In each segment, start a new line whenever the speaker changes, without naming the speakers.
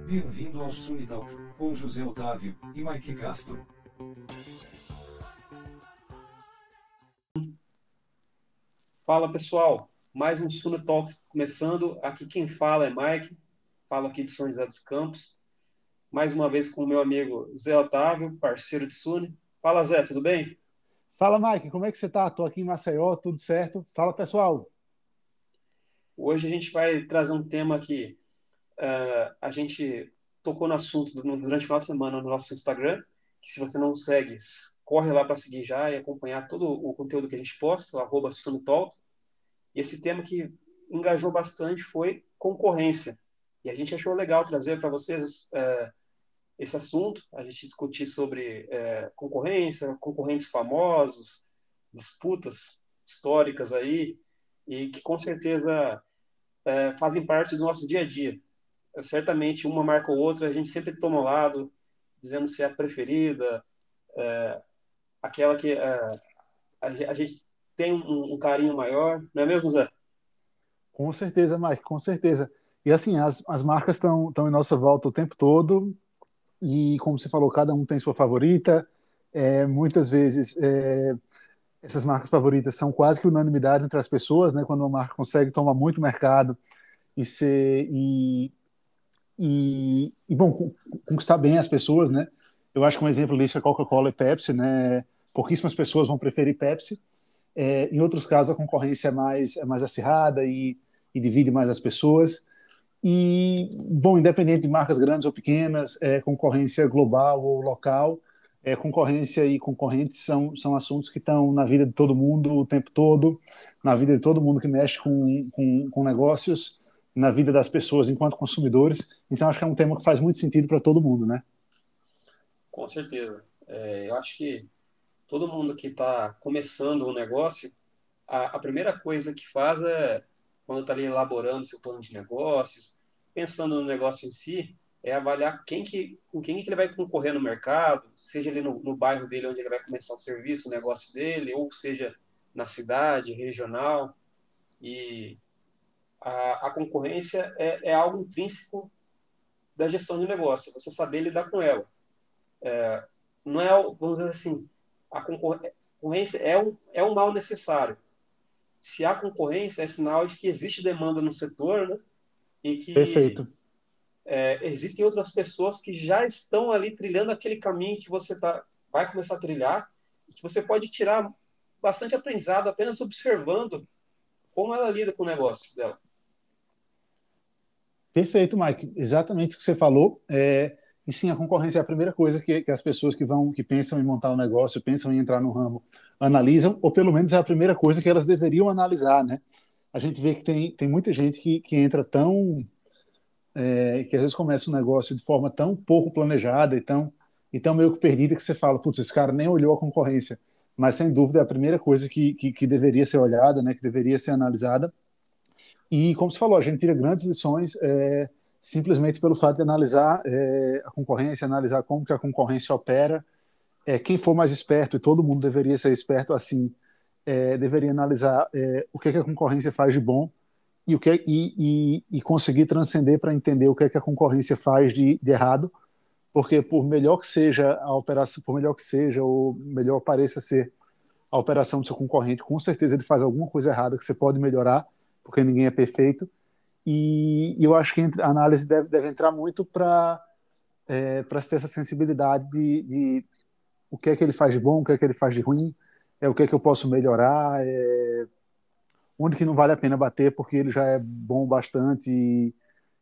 Bem-vindo ao Sunitalk, com José Otávio e Mike Castro.
Fala pessoal, mais um Sunitalk começando. Aqui quem fala é Mike, falo aqui de São José dos Campos. Mais uma vez com o meu amigo Zé Otávio, parceiro de Suni. Fala Zé, tudo bem?
Fala Mike, como é que você tá? Tô aqui em Maceió, tudo certo? Fala pessoal.
Hoje a gente vai trazer um tema que uh, a gente tocou no assunto durante final de semana no nosso Instagram, que se você não segue, corre lá para seguir já e acompanhar todo o conteúdo que a gente posta, arroba Sunotalk. E esse tema que engajou bastante foi concorrência. E a gente achou legal trazer para vocês uh, esse assunto, a gente discutir sobre uh, concorrência, concorrentes famosos, disputas históricas aí, e que com certeza é, fazem parte do nosso dia a dia. Certamente, uma marca ou outra, a gente sempre toma ao lado, dizendo se é a preferida, é, aquela que é, a, gente tem um, um, carinho maior, não é mesmo, Zé?
Com certeza, Mike, com certeza. E assim, as, as marcas estão em nossa volta o tempo todo, e como você falou, cada um tem sua favorita. É, muitas vezes é, essas marcas favoritas são quase que unanimidade entre as pessoas, né? Quando uma marca consegue tomar muito mercado e ser e, e, e bom conquistar bem as pessoas, né? Eu acho que um exemplo disso é Coca-Cola e Pepsi, né? Pouquíssimas pessoas vão preferir Pepsi. É, em outros casos a concorrência é mais é mais acirrada e, e divide mais as pessoas. E bom, independente de marcas grandes ou pequenas, é, concorrência global ou local, é, concorrência e concorrentes são, são assuntos que estão na vida de todo mundo o tempo todo, na vida de todo mundo que mexe com, com, com negócios, na vida das pessoas enquanto consumidores. Então, acho que é um tema que faz muito sentido para todo mundo, né?
Com certeza. É, eu acho que todo mundo que está começando um negócio, a, a, primeira coisa que faz é, quando está ali elaborando seu plano de negócios, pensando no negócio em si, é avaliar quem que, com quem que ele vai concorrer no mercado, seja ali no, no bairro dele onde ele vai começar o serviço, o negócio dele, ou seja na cidade, regional. E a, a concorrência é, é, algo intrínseco da gestão de negócio, você saber lidar com ela. É, não é, vamos dizer assim, a concorrência é um, é um mal necessário. Se há concorrência, é sinal de que existe demanda no setor, né? E que
Perfeito
é, existem outras pessoas que já estão ali trilhando aquele caminho que você tá, vai começar a trilhar e que você pode tirar bastante aprendizado apenas observando como ela lida com o negócio dela.
Perfeito, Mike. Exatamente o que você falou. É, e sim, a concorrência é a primeira coisa que, que, as pessoas que vão, que pensam em montar um negócio, pensam em entrar no ramo, analisam, ou pelo menos é a primeira coisa que elas deveriam analisar, né? A gente vê que tem, tem muita gente que, que entra tão é, que às vezes começa um negócio de forma tão pouco planejada e tão, e tão meio que perdida que você fala, putz, esse cara nem olhou a concorrência. Mas, sem dúvida, é a primeira coisa que, que, que deveria ser olhada, né, que deveria ser analisada. E, como você falou, a gente tira grandes lições é, simplesmente pelo fato de analisar é, a concorrência, analisar como que a concorrência opera. É, quem for mais esperto, e todo mundo deveria ser esperto assim, é, deveria analisar é, o que, que a concorrência faz de bom e, o que, é, e, e, e conseguir transcender para entender o que, é que a concorrência faz de, de, errado, porque por melhor que seja a operação, por melhor que seja ou melhor pareça ser a operação do seu concorrente, com certeza ele faz alguma coisa errada que você pode melhorar, porque ninguém é perfeito. E, e eu acho que a análise deve, deve entrar muito para é, para ter essa sensibilidade de, de, o que é que ele faz de bom, o que é que ele faz de ruim, é o que é que eu posso melhorar, é, onde que não vale a pena bater porque ele já é bom bastante e,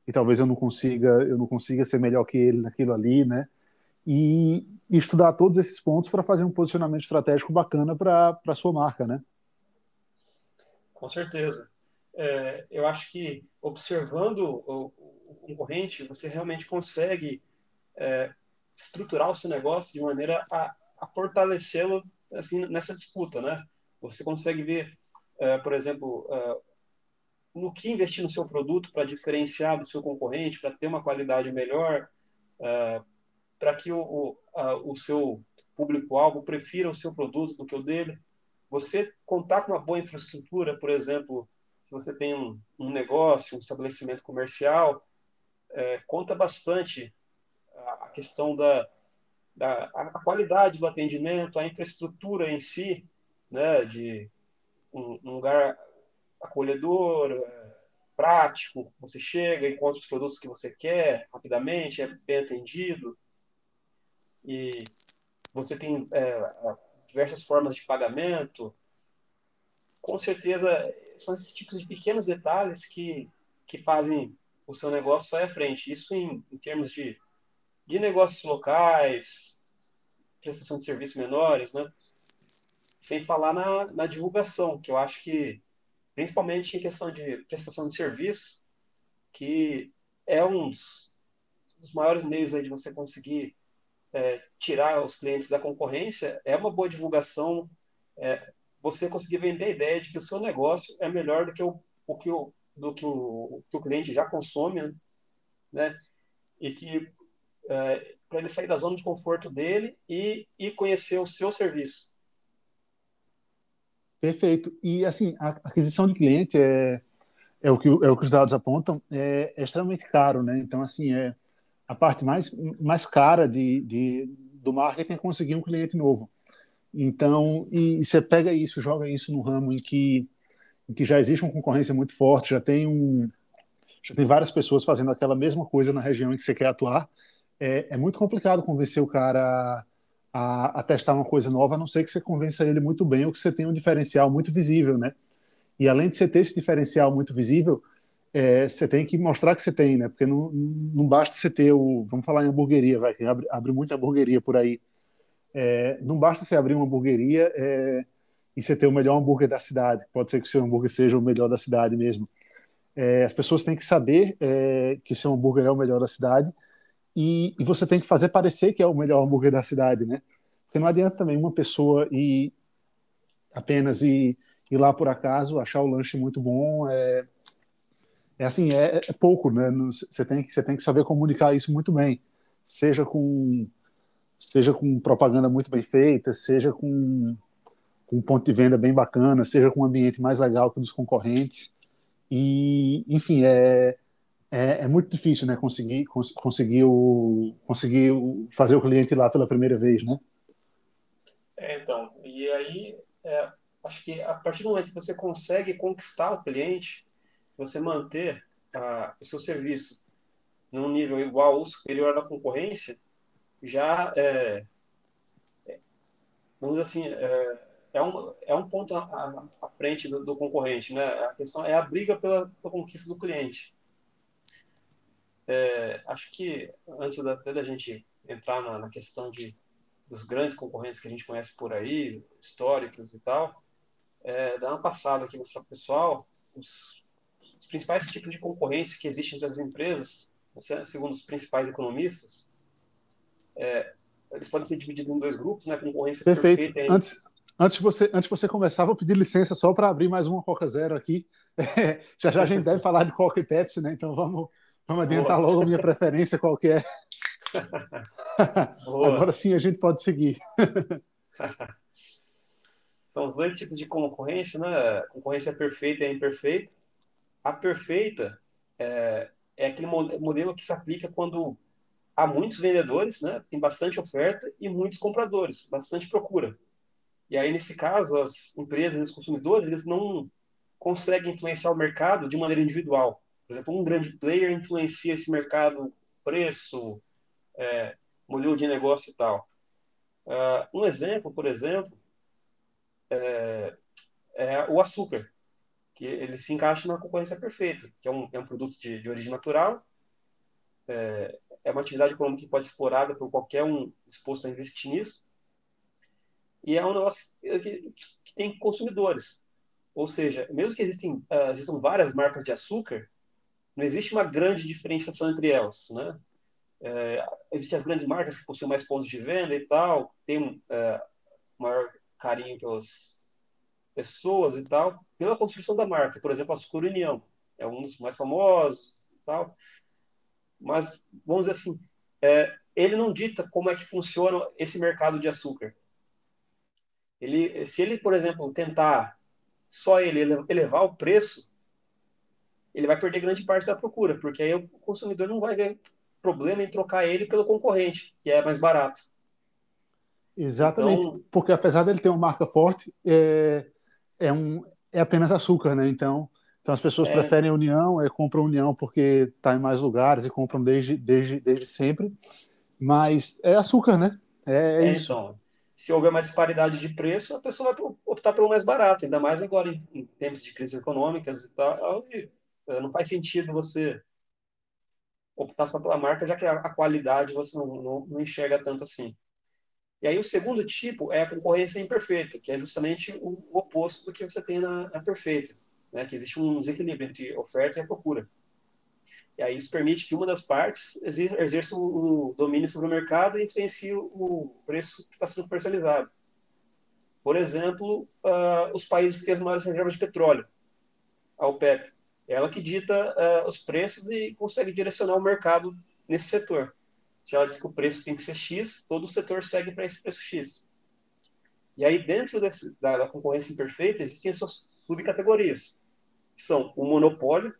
e talvez eu não consiga eu não consiga ser melhor que ele naquilo ali, né? E, e estudar todos esses pontos para fazer um posicionamento estratégico bacana para a sua marca, né?
Com certeza. É, eu acho que observando o, o, concorrente, você realmente consegue é, estruturar o seu negócio de maneira a, a fortalecê-lo assim, nessa disputa, né? Você consegue ver é, por exemplo, é, no que investir no seu produto para diferenciar do seu concorrente, para ter uma qualidade melhor, é, para que o, o, o seu público-alvo prefira o seu produto do que o dele. Você contar com uma boa infraestrutura, por exemplo, se você tem um, um negócio, um estabelecimento comercial, é, conta bastante a, a questão da, da a qualidade do atendimento, a infraestrutura em si, né, de um, um lugar acolhedor, é, prático, você chega, encontra os produtos que você quer rapidamente, é bem atendido, e você tem é, diversas formas de pagamento. Com certeza, são esses tipos de pequenos detalhes que, que fazem o seu negócio sair à frente. Isso em, em termos de, de negócios locais, prestação de serviços menores, né? Sem falar na, na divulgação, que eu acho que, principalmente em questão de prestação de serviço, que é um dos, dos maiores meios aí de você conseguir é, tirar os clientes da concorrência, é uma boa divulgação, é, você conseguir vender a ideia de que o seu negócio é melhor do que o, o, que, o, do que o, que o cliente já consome, né? E que é, para ele sair da zona de conforto dele e, e conhecer o seu serviço.
Perfeito. E assim, a aquisição de cliente é, é, o, que, é o que os dados apontam, é, é extremamente caro, né? Então, assim, é a parte mais, mais cara de, de, do marketing é conseguir um cliente novo. Então, e, e você pega isso, joga isso no ramo em que, em que já existe uma concorrência muito forte, já tem um, já tem várias pessoas fazendo aquela mesma coisa na região em que você quer atuar. É, é muito complicado convencer o cara a, a, testar uma coisa nova, a não ser que você convença ele muito bem ou que você tenha um diferencial muito visível, né? E além de você ter esse diferencial muito visível, é, você tem que mostrar que você tem, né? Porque não, não basta você ter o. Vamos falar em hamburgueria, vai, que abre, abre muita hamburgueria por aí. É, não basta você abrir uma hamburgueria é, e você ter o melhor hambúrguer da cidade. Pode ser que o seu hambúrguer seja o melhor da cidade mesmo. É, as pessoas têm que saber é, que seu hambúrguer é o melhor da cidade e, e, você tem que fazer parecer que é o melhor hambúrguer da cidade, né? Porque não adianta também uma pessoa ir apenas ir, ir lá por acaso, achar o lanche muito bom, é, é assim, é, é pouco, né? Você tem, que, você tem que saber comunicar isso muito bem, seja com seja com propaganda muito bem feita, seja com, com um ponto de venda bem bacana, seja com um ambiente mais legal que o dos concorrentes. E, enfim, é, é, é muito difícil, né? Conseguir, cons, conseguir, o, conseguir fazer o cliente ir lá pela primeira vez, né?
É, então, e aí, é, acho que a partir do momento que você consegue conquistar o cliente, você manter a, o seu serviço num nível igual ou superior à concorrência, já é, é, vamos dizer assim, é, é, um, é um ponto à, frente do, do, concorrente, né? A questão é a briga pela, pela conquista do cliente. É, acho que antes da, até da gente entrar na, na, questão de dos grandes concorrentes que a gente conhece por aí, históricos e tal, é, uma passada aqui mostrar para o pessoal os os principais tipos de concorrência que existem entre as empresas, segundo os principais economistas, é, eles podem ser divididos em dois grupos, né? Concorrência
Perfeito. perfeita. Antes, antes, de você, antes de você começar, vou pedir licença só para abrir mais uma Coca Zero aqui. É, já já a gente deve falar de Coca e Pepsi, né? Então vamos, vamos adiantar Boa. logo a minha preferência qual que é. Agora sim a gente pode seguir.
São os dois tipos de concorrência, né? Concorrência perfeita e imperfeita. A perfeita é, é aquele modelo que se aplica quando há muitos vendedores, né? Tem bastante oferta e muitos compradores, bastante procura. E aí, nesse caso, as empresas os consumidores, eles não conseguem influenciar o mercado de maneira individual. Por exemplo, um grande player influencia esse mercado, preço, é, modelo de negócio e tal. Uh, um exemplo, por exemplo, é, é o açúcar que ele se encaixa na concorrência perfeita, que é um, é um produto de, de origem natural, é, é, uma atividade econômica que pode ser explorada por qualquer um disposto a investir nisso, e é um negócio que, que tem consumidores. Ou seja, mesmo que existem, uh, existam várias marcas de açúcar, não existe uma grande diferenciação entre elas, né? É, existem as grandes marcas que possuem mais pontos de venda e tal, tem é, maior carinho pelos pessoas e tal, pela construção da marca. Por exemplo, a Açúcar União é um dos mais famosos e tal. Mas, vamos dizer assim, é, ele não dita como é que funciona esse mercado de açúcar. Ele, se ele, por exemplo, tentar só ele elevar o preço, ele vai perder grande parte da procura, porque aí o consumidor não vai ver problema em trocar ele pelo concorrente, que é mais barato.
Exatamente, então, porque apesar dele ter uma marca forte, é, é, um, é apenas açúcar, né? Então, então as pessoas é... preferem a União, é, compram União porque está em mais lugares e compram desde, desde, desde sempre, mas é açúcar, né? É, é isso. Então,
se houver uma disparidade de preço, a pessoa vai optar pelo mais barato, ainda mais agora em, em tempos de crise econômicas e tal. Eh, não faz sentido você optar só pela marca, já que a, a qualidade você não, não, não, enxerga tanto assim. E aí o segundo tipo é a concorrência imperfeita, que é justamente o, o oposto do que você tem na, na perfeita, né? que existe um desequilíbrio entre oferta e procura. E aí isso permite que uma das partes exerça o domínio sobre o mercado e influencie o preço que está sendo comercializado. Por exemplo, uh, os países que têm as maiores reservas de petróleo, a OPEP ela que dita uh, os preços e consegue direcionar o mercado nesse setor. Se ela diz que o preço tem que ser X, todo o setor segue para esse preço X. E aí, dentro desse, da, da, concorrência imperfeita, existem as suas subcategorias, que são o monopólio,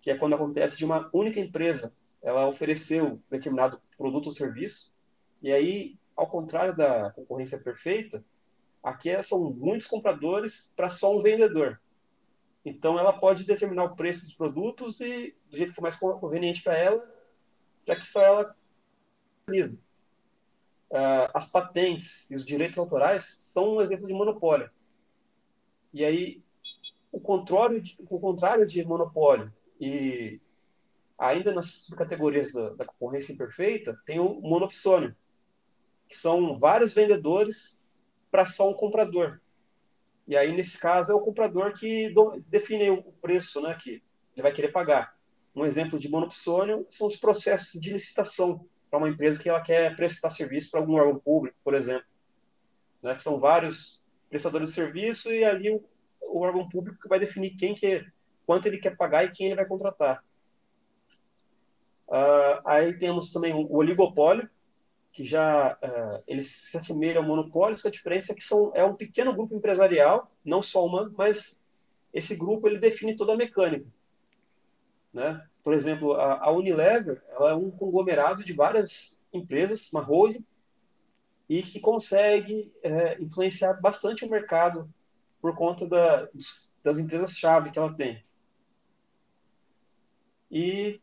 que é quando acontece de uma única empresa, ela ofereceu determinado produto ou serviço, e aí, ao contrário da concorrência perfeita, aqui são muitos compradores para só um vendedor. Então, ela pode determinar o preço dos produtos e do jeito que for mais conveniente para ela, já que só ela utiliza. Uh, as patentes e os direitos autorais são um exemplo de monopólio. E aí, o contrário de, o contrário de monopólio e ainda nas subcategorias da, da concorrência imperfeita, tem o monopsônio, que são vários vendedores para só um comprador. E aí, nesse caso, é o comprador que define o preço né, que ele vai querer pagar. Um exemplo de monopsônio são os processos de licitação para uma empresa que ela quer prestar serviço para algum órgão público, por exemplo. Né, são vários prestadores de serviço e ali o, o órgão público que vai definir quem que, quanto ele quer pagar e quem ele vai contratar. Uh, aí temos também o oligopólio, que já uh, eles se assemelham ao monopólio, com a diferença é que são, é um pequeno grupo empresarial, não só uma, mas esse grupo ele define toda a mecânica. Né? Por exemplo, a, a Unilever ela é um conglomerado de várias empresas, uma holding, e que consegue é, influenciar bastante o mercado por conta da, das empresas-chave que ela tem. E,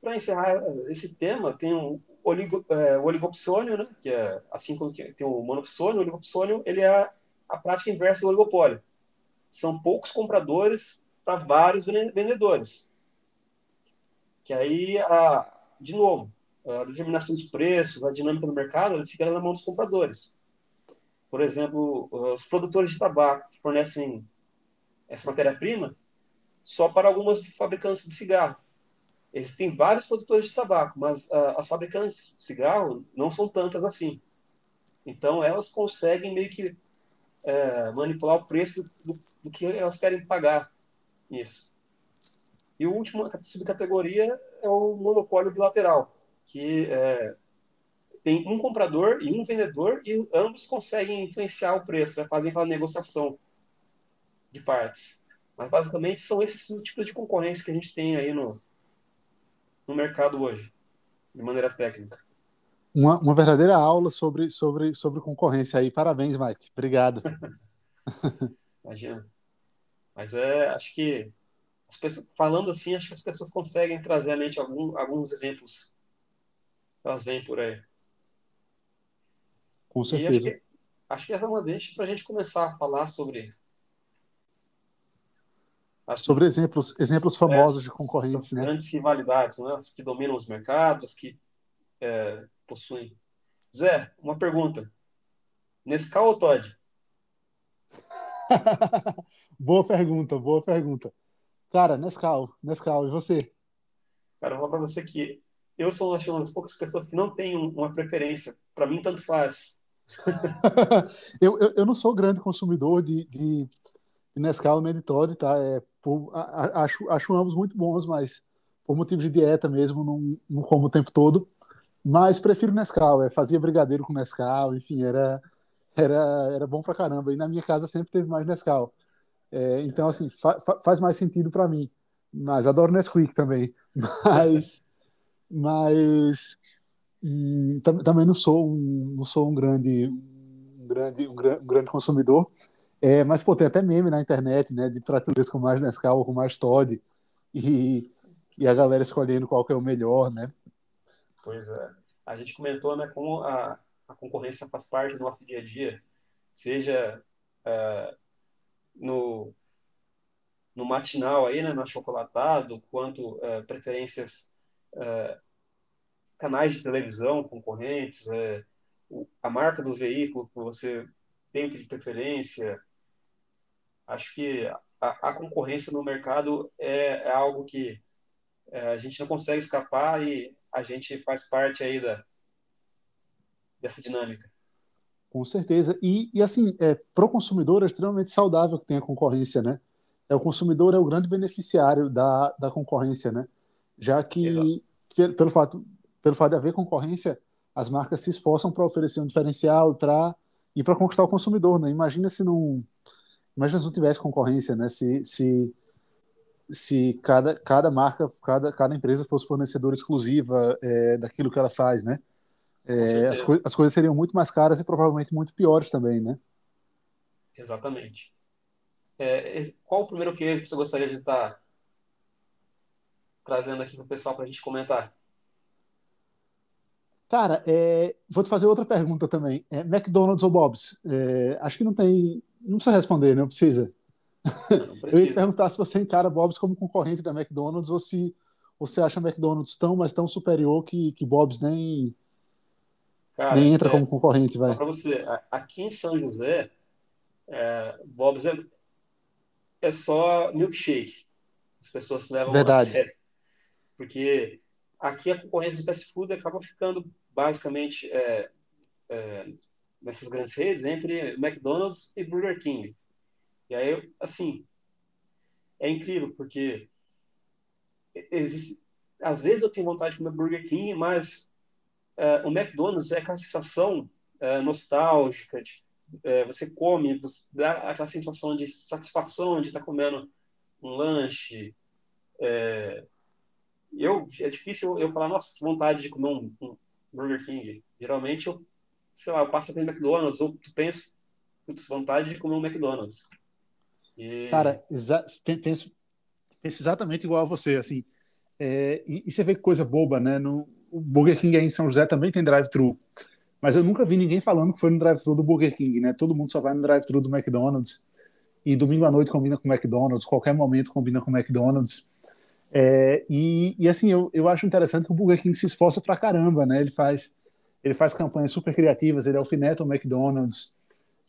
para encerrar esse tema, tem um, oligo, é, o oligopsônio, né, que é assim como tem o monopsônio, o oligopsônio ele é a prática inversa do oligopólio. São poucos compradores para vários vendedores. Que aí, a, de novo, a determinação dos preços, a dinâmica do mercado, fica na mão dos compradores. Por exemplo, os produtores de tabaco que fornecem essa matéria-prima só para algumas fabricantes de cigarro. Existem vários produtores de tabaco, mas uh, as fabricantes de cigarro não são tantas assim. Então, elas conseguem meio que uh, manipular o preço do, do, que elas querem pagar nisso. E o último subcategoria é o monopólio bilateral, que uh, tem um comprador e um vendedor e ambos conseguem influenciar o preço, né? fazem aquela negociação de partes. Mas, basicamente, são esses tipos de concorrência que a gente tem aí no, no mercado hoje, de maneira técnica.
Uma, uma verdadeira aula sobre, sobre, sobre concorrência aí. Parabéns, Mike. Obrigado.
Imagina. Mas é, acho que as pessoas, falando assim, acho que as pessoas conseguem trazer à mente algum, alguns exemplos elas vêm por aí.
Com certeza.
Acho que, acho que essa é uma deixa para a gente começar a falar sobre
Sobre exemplos, exemplos famosos é, de concorrentes, né?
Grandes rivalidades, né? As que dominam os mercados, que é, possuem. Zé, uma pergunta. Nescau ou Todd?
boa pergunta, boa pergunta. Cara, Nescau, Nescau, e você?
Cara, eu vou para você que eu sou uma das poucas pessoas que não tem uma preferência. Para mim, tanto faz.
eu, eu, eu, não sou grande consumidor de, de, de Nescau e de Todd, tá? É, por, a, a, acho, acho ambos muito bons, mas por motivo de dieta mesmo, não, não como o tempo todo. Mas prefiro Nescau, é, fazia brigadeiro com Nescau, enfim, era, era, era bom pra caramba. E na minha casa sempre teve mais Nescau. É, então, assim, fa, fa, faz mais sentido para mim. Mas adoro Nesquik também. Mas, mas também não sou um, não sou um grande um grande um, um grande consumidor. É, mas pô, tem até meme na internet né de prateleiras com mais Nescau com mais Todd e, e a galera escolhendo qual que é o melhor né.
Pois é. A gente comentou né como a, a concorrência faz parte do nosso dia a dia seja uh, no no matinal aí né no achocolatado quanto uh, preferências uh, canais de televisão concorrentes, é, a marca do veículo que você tem de preferência. Acho que a, a concorrência no mercado é, é algo que é, a gente não consegue escapar e a gente faz parte aí da, dessa dinâmica.
Com certeza. E, e assim, é, para o consumidor é extremamente saudável que tenha concorrência, né? É, o consumidor é o grande beneficiário da, da concorrência, né? Já que, Exato. pelo fato pelo fato de haver concorrência, as marcas se esforçam para oferecer um diferencial para e para conquistar o consumidor, né? Imagina se não imagina se não tivesse concorrência, né? Se se se cada cada marca, cada cada empresa fosse fornecedora exclusiva é, daquilo que ela faz, né? É, as, co as coisas seriam muito mais caras e provavelmente muito piores também, né?
Exatamente. É, qual o primeiro case que você gostaria de estar trazendo aqui para o pessoal para a gente comentar?
Cara, é, vou te fazer outra pergunta também. É, McDonald's ou Bob's? É, acho que não tem. Não precisa responder, não precisa. Não precisa. Eu ia perguntar se você encara Bob's como concorrente da McDonald's ou se você acha McDonald's tão, mas tão superior que, que Bob's nem, Cara, nem entra é, como concorrente. Vai.
Para você, aqui em São José, é, Bob's é, é só milkshake. As pessoas levam
Verdade. a sério.
Porque aqui a concorrência de fast food acaba ficando basicamente é, é, nessas grandes redes entre McDonald's e Burger King. E aí, assim, é incrível, porque existe, às vezes eu tenho vontade de comer Burger King, mas é, o McDonald's é aquela sensação é, nostálgica, de, é, você come, você dá aquela sensação de satisfação de estar tá comendo um lanche, eu é difícil eu falar, nossa, que vontade de comer um, um Burger King. Geralmente eu, sei lá, eu passo pelo McDonald's ou tu pensa, putz, vontade de comer um McDonald's.
E... Cara, exa penso, penso exatamente igual a você, assim. É, e, e, você vê que coisa boba, né? No, o Burger King aí em São José também tem drive-thru. Mas eu nunca vi ninguém falando que foi no drive-thru do Burger King, né? Todo mundo só vai no drive-thru do McDonald's. E domingo à noite combina com o McDonald's, qualquer momento combina com o McDonald's. É, e, e, assim, eu, eu acho interessante que o Burger King se esforça pra caramba, né? Ele faz, ele faz campanhas super criativas, ele alfineta o McDonald's,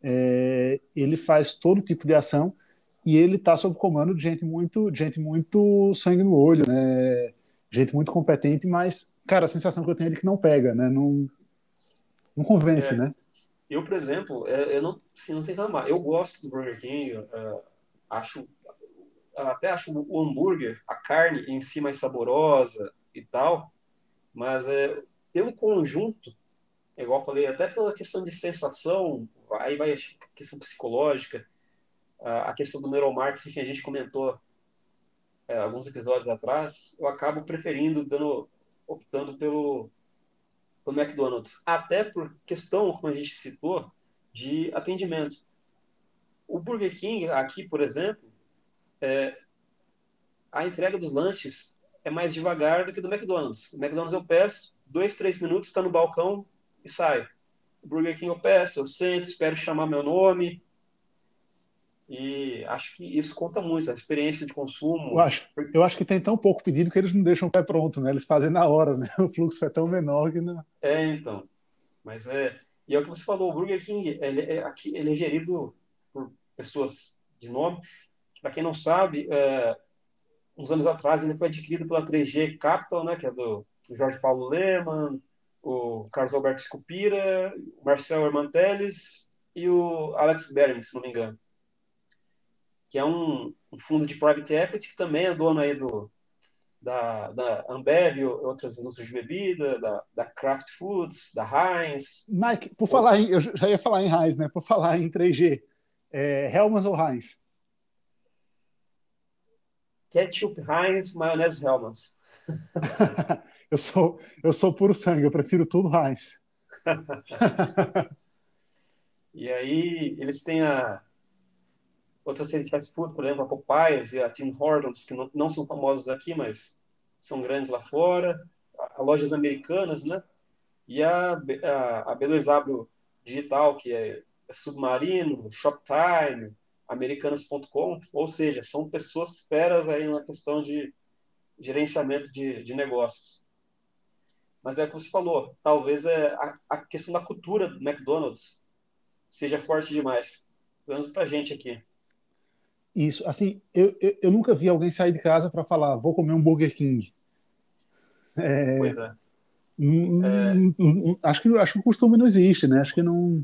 é, ele faz todo tipo de ação e ele está sob comando de gente muito, de gente muito sangue no olho, né? Gente muito competente, mas, cara, a sensação que eu tenho é que não pega, né? Não, não convence,
é,
né?
Eu, por exemplo, é, eu não, assim, não tem que amar. Eu gosto do Burger King, é, acho até acho o hambúrguer, a carne em si mais saborosa e tal, mas é, pelo conjunto, igual eu falei, até pela questão de sensação, aí vai a questão psicológica, a questão do neuromarketing que a gente comentou é, alguns episódios atrás, eu acabo preferindo, dando, optando pelo, pelo McDonald's, até por questão, como a gente citou, de atendimento. O Burger King, aqui, por exemplo, é, a entrega dos lanches é mais devagar do que do McDonald's. O McDonald's eu peço, dois, três minutos, está no balcão e sai. O Burger King eu peço, eu sento, espero chamar meu nome. E acho que isso conta muito, a experiência de consumo.
Eu acho, eu acho que tem tão pouco pedido que eles não deixam o pé pronto, né? Eles fazem na hora, né? O fluxo é tão menor que. Não...
É, então. Mas é. E é o que você falou, o Burger King, ele é ele é gerido por pessoas de nome. Para quem não sabe, é, uns anos atrás ele foi adquirido pela 3G Capital, né, que é do Jorge Paulo Lehmann, o Carlos Alberto Scupira, o Marcel Hermanteles e o Alex Bering, se não me engano. Que é um, um, fundo de private equity que também é dono aí do, da, da Ambev e outras indústrias de bebida, da, da Kraft Foods, da Heinz.
Mike, por falar em, eu já ia falar em Heinz, né? Por falar em 3G, é, Helmans ou Heinz?
Ketchup Heinz, maionese Hellmann's.
eu sou eu sou puro sangue, eu prefiro tudo Heinz.
e aí eles têm a outras séries de fast food, por exemplo, a Popeyes e a Tim Hortons, que não, não são famosos aqui, mas são grandes lá fora, a, a lojas americanas, né? E a, a, a B2W Digital, que é, é Submarino, Shoptime, Americanas.com, ou seja, são pessoas feras aí na questão de gerenciamento de, de negócios. Mas é o que você falou, talvez é a, a questão da cultura do McDonald's seja forte demais, pelo menos para a gente aqui.
Isso, assim, eu, eu, eu, nunca vi alguém sair de casa para falar, vou comer um Burger King.
É, pois é.
é. Acho, que, acho que o costume não existe, né? Acho que não.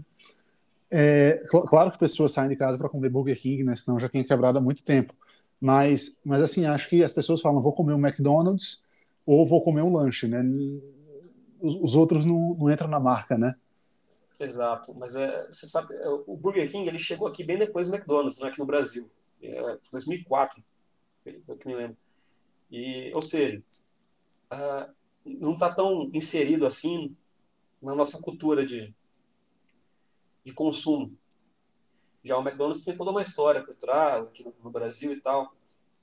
É, claro que pessoas saem de casa para comer Burger King, né? Senão já tinha quebrado há muito tempo. Mas, mas assim, acho que as pessoas falam, vou comer um McDonald's ou vou comer um lanche, né? Os, os outros não, não entram na marca, né?
Exato, mas é, você sabe, é, o Burger King ele chegou aqui bem depois do McDonald's, né, aqui no Brasil é, 2004, foi que me lembro. E, ou seja, uh, não está tão inserido assim na nossa cultura de, de consumo. Já o McDonald's tem toda uma história por trás, aqui no, Brasil e tal.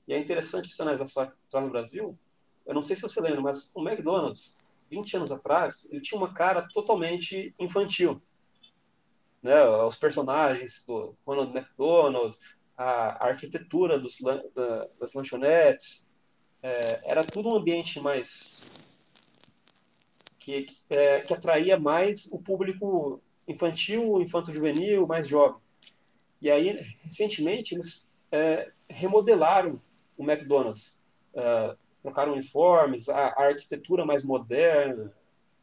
E é interessante você analisar essa no Brasil. Eu não sei se você lembra, mas o McDonald's, 20 anos atrás, ele tinha uma cara totalmente infantil. Né? Os personagens do Ronald McDonald, a, arquitetura dos, da, das lanchonetes, é, era tudo um ambiente mais que, é, que atraía mais o público infantil, infanto-juvenil, mais jovem. E aí, recentemente, eles é, remodelaram o McDonald's, é, trocaram uniformes, a, a, arquitetura mais moderna,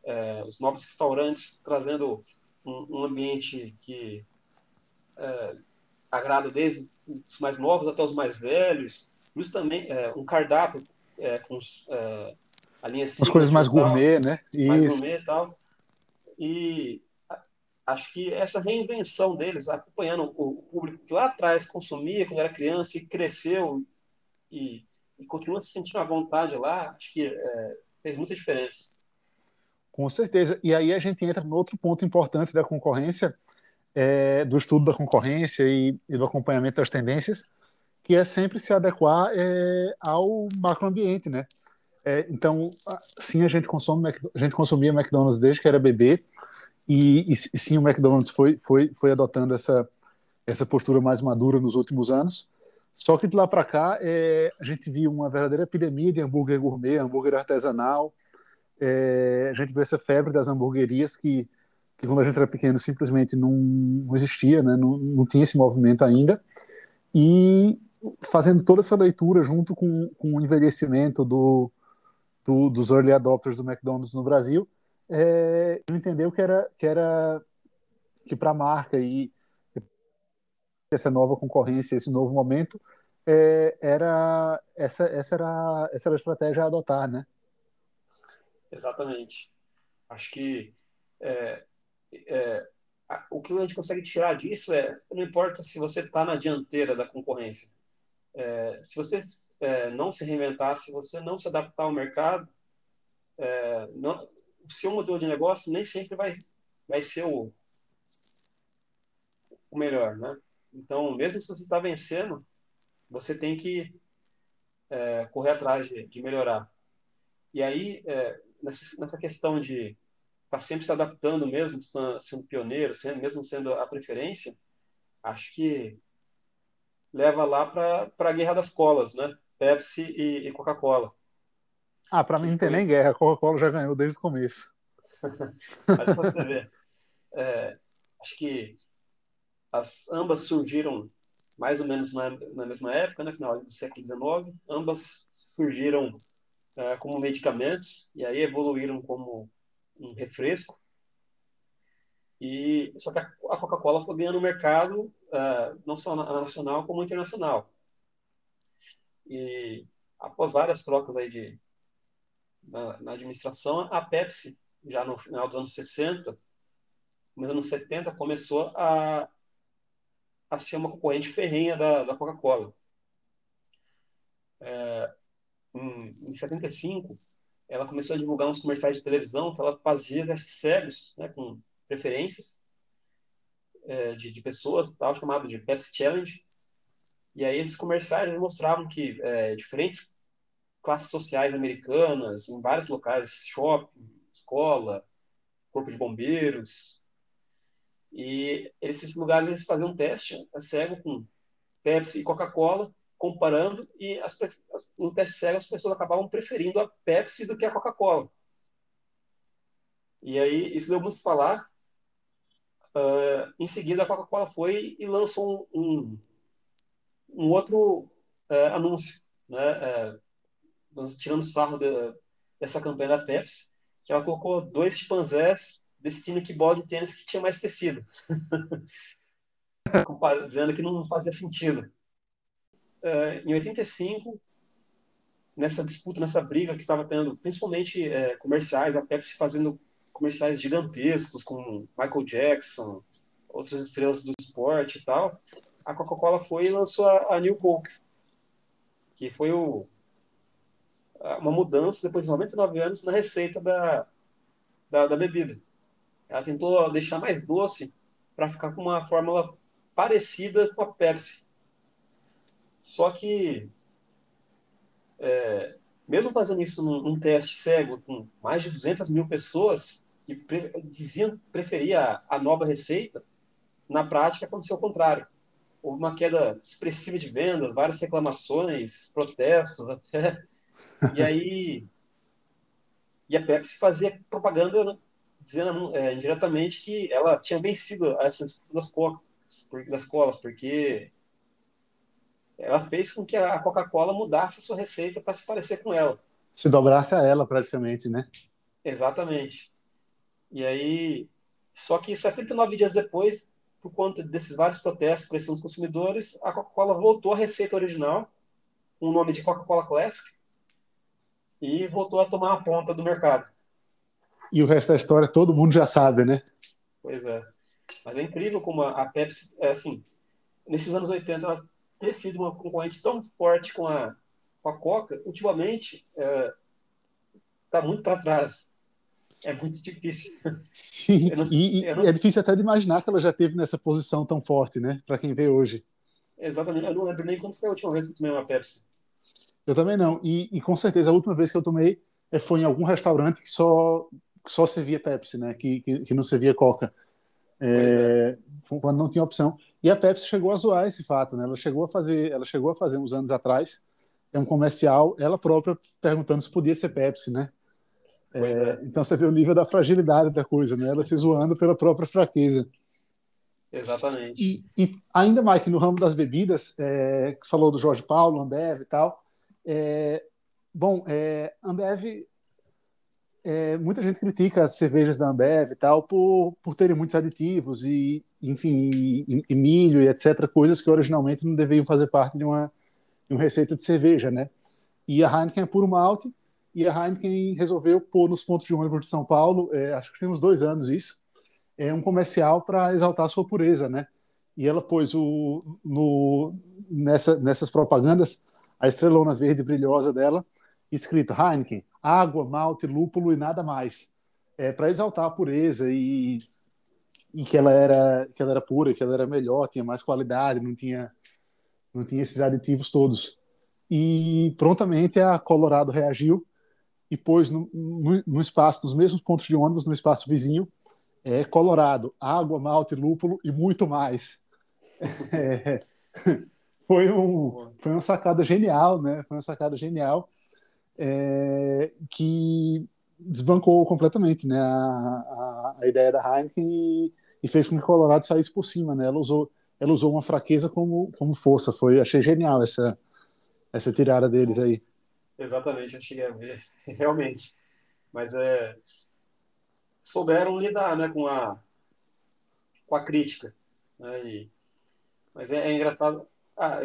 é, os novos restaurantes trazendo um, um ambiente que é, agrada desde os mais novos até os mais velhos. Justamente é, um cardápio é, com é, a linha
As coisas mais gourmet, né?
Mais Isso. gourmet e tal. E acho que essa reinvenção deles, acompanhando o público que lá atrás consumia quando era criança e cresceu e, e continua se sentindo à vontade lá, acho que é, fez muita diferença.
Com certeza. E aí a gente entra no outro ponto importante da concorrência, é, do estudo da concorrência e, e, do acompanhamento das tendências, que é sempre se adequar é, ao macroambiente, né? É, então, sim, a gente consome, a gente consumia McDonald's desde que era bebê e, e, sim, o McDonald's foi, foi, foi adotando essa essa postura mais madura nos últimos anos. Só que de lá para cá, é, a gente viu uma verdadeira epidemia de hambúrguer gourmet, hambúrguer artesanal. É, a gente viu essa febre das hamburguerias que que quando a gente era pequeno simplesmente não, não existia, né? não, não tinha esse movimento ainda. E fazendo toda essa leitura junto com, com o envelhecimento do, do, dos early adopters do McDonald's no Brasil, é, entendeu que era que era que para a marca e essa nova concorrência, esse novo momento, é, era essa essa era essa era a estratégia a adotar, né?
Exatamente. Acho que é, é, o que a gente consegue tirar disso é não importa se você está na dianteira da concorrência, é, se você é, não se reinventar, se você não se adaptar ao mercado, é, não, o seu modelo de negócio nem sempre vai vai ser o, o melhor, né? Então, mesmo se você está vencendo, você tem que é, correr atrás de, de, melhorar. E aí, é, nessa, nessa questão de está sempre se adaptando mesmo, sendo pioneiro, sendo, mesmo sendo a preferência, acho que leva lá para a guerra das colas, né? Pepsi e, e Coca-Cola.
Ah, para mim não tem nem guerra, a Coca-Cola já ganhou desde o começo.
Mas você vê, é, acho que as ambas surgiram mais ou menos na, na mesma época, né, final do século XIX, ambas surgiram é, como medicamentos e aí evoluíram como um refresco. E só que a, Coca-Cola foi ganhando mercado uh, não só nacional como internacional. E após várias trocas aí de na, na, administração, a Pepsi já no final dos anos 60, nos anos 70 começou a a ser uma concorrente ferrenha da, da Coca-Cola. é, em, em 75, ela começou a divulgar uns comerciais de televisão que ela fazia testes cegos, né, com preferências é, de, de, pessoas, tal, chamado de Pepsi Challenge. E aí esses comerciais mostravam que é, diferentes classes sociais americanas, em vários locais, shopping, escola, corpo de bombeiros, e esses lugares eles faziam um teste a cego com Pepsi e Coca-Cola, comparando, e as, no teste cego as pessoas acabavam preferindo a Pepsi do que a Coca-Cola. E aí isso deu muito falar. Uh, em seguida, a Coca-Cola foi e lançou um, um, um outro uh, anúncio, né, uh, tirando sarro de, dessa campanha da Pepsi, que ela colocou dois chimpanzés decidindo que bola de tênis que tinha mais tecido. Dizendo que não fazia sentido. Uh, em 85, nessa disputa, nessa briga que estava tendo, principalmente é, comerciais, a Pepsi fazendo comerciais gigantescos com Michael Jackson, outras estrelas do esporte e tal, a Coca-Cola foi e lançou a, a, New Coke, que foi o, uma mudança depois de 99 anos na receita da, da, da bebida. Ela tentou deixar mais doce para ficar com uma fórmula parecida com a Pepsi. Só que, é, mesmo fazendo isso num, num, teste cego com mais de 200 mil pessoas que pre diziam preferir a, a nova receita, na prática aconteceu o contrário. Houve uma queda expressiva de vendas, várias reclamações, protestos até. E aí. E a Pepsi fazia propaganda dizendo é, indiretamente que ela tinha vencido essas das, das colas, porque ela fez com que a Coca-Cola mudasse a sua receita para se parecer com ela.
Se dobrasse a ela, praticamente, né?
Exatamente. E aí, só que 79 dias depois, por conta desses vários protestos, pressão dos consumidores, a Coca-Cola voltou à receita original, com o nome de Coca-Cola Classic, e voltou a tomar a ponta do mercado.
E o resto da história todo mundo já sabe, né?
Pois é. Mas é incrível como a Pepsi, é assim, nesses anos 80, ela ter sido uma concorrente tão forte com a, com a Coca, ultimamente está é, tá muito para trás. É muito difícil.
Sim, não, e, não... é difícil até de imaginar que ela já teve nessa posição tão forte, né? Para quem vê hoje.
Exatamente. Eu não lembro nem quando foi a última vez que eu tomei uma Pepsi.
Eu também não. E, e com certeza a última vez que eu tomei é, foi em algum restaurante que só, só servia Pepsi, né? Que, que, que não servia Coca. É, é. Quando não tinha opção. E a Pepsi chegou a zoar esse fato, né? Ela chegou a fazer, ela chegou a fazer uns anos atrás, é um comercial, ela própria perguntando se podia ser Pepsi, né? É, é. Então você vê o nível da fragilidade da coisa, né? Ela se zoando pela própria fraqueza.
Exatamente.
E, e ainda mais que no ramo das bebidas, é, que você falou do Jorge Paulo, Ambev e tal, é, bom, é, Ambev é, muita gente critica as cervejas da Ambev e tal por, por terem muitos aditivos e, enfim, e, e milho e etc, coisas que originalmente não deveriam fazer parte de uma, de uma receita de cerveja, né? E a Heineken é puro malte e a Heineken resolveu pôr nos pontos de ônibus de São Paulo, é, acho que tem uns dois anos isso, é um comercial para exaltar sua pureza, né? E ela pôs o, no, nessa, nessas propagandas a estrelona verde brilhosa dela, escrito Heineken, água, malte, lúpulo e nada mais. É, para exaltar a pureza e, e que ela era que ela era pura, que ela era melhor, tinha mais qualidade, não tinha não tinha esses aditivos todos. E prontamente a Colorado reagiu e pôs no, no, no espaço, nos mesmos pontos de ônibus, no espaço vizinho, é, Colorado, água, malte, lúpulo e muito mais. É, foi, um, foi uma sacada genial, né? Foi uma sacada genial é, que desbancou completamente né, a, a, a, ideia da Heineken e, e, fez com que o Colorado saísse por cima. Né? Ela, usou, ela usou uma fraqueza como, como força. Foi, achei genial essa, essa tirada deles aí.
Exatamente, eu cheguei a ver, realmente. Mas é, souberam lidar né, com, a, com a crítica. Né, e, mas é, é engraçado,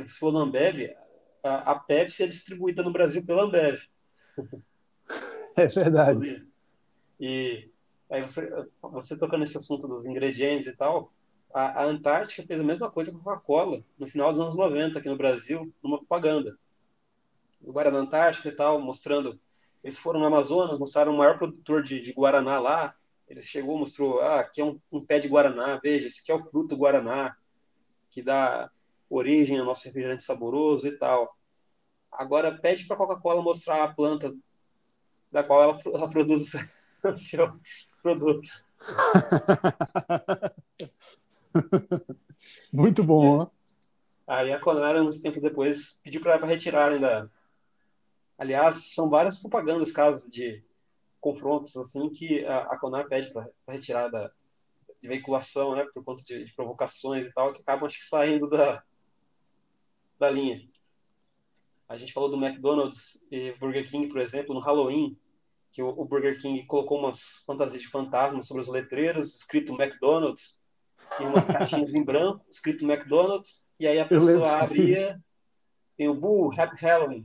se for Ambev, a, a Pepsi é distribuída no Brasil pela Ambev.
É verdade.
E aí você, você tocando nesse assunto dos ingredientes e tal, a, a Antártica fez a mesma coisa com a Coca-Cola no final dos anos 90 aqui no Brasil, numa propaganda. o Guaraná Antártica e tal, mostrando. Eles foram no Amazonas, mostraram o maior produtor de, de Guaraná lá. Ele chegou, mostrou, ah, aqui é um, um, pé de Guaraná, veja, esse aqui é o fruto do Guaraná, que dá origem ao nosso refrigerante saboroso e tal. Agora pede para a Coca-Cola mostrar a planta da qual ela, ela produz o seu produto.
Muito bom.
Aí a Conara, uns tempos depois, pediu para retirarem da. Aliás, são várias propagandas, casos de confrontos assim que a, a Conar pede para retirar da de veiculação, né, por conta de, de, provocações e tal, que acabam acho que saindo da da linha. A gente falou do McDonald's e Burger King, por exemplo, no Halloween, que o, Burger King colocou umas fantasias de fantasmas sobre os letreiros, escrito McDonald's, e umas caixinhas em branco, escrito McDonald's, e aí a pessoa abria, tem o Boo, Happy Halloween.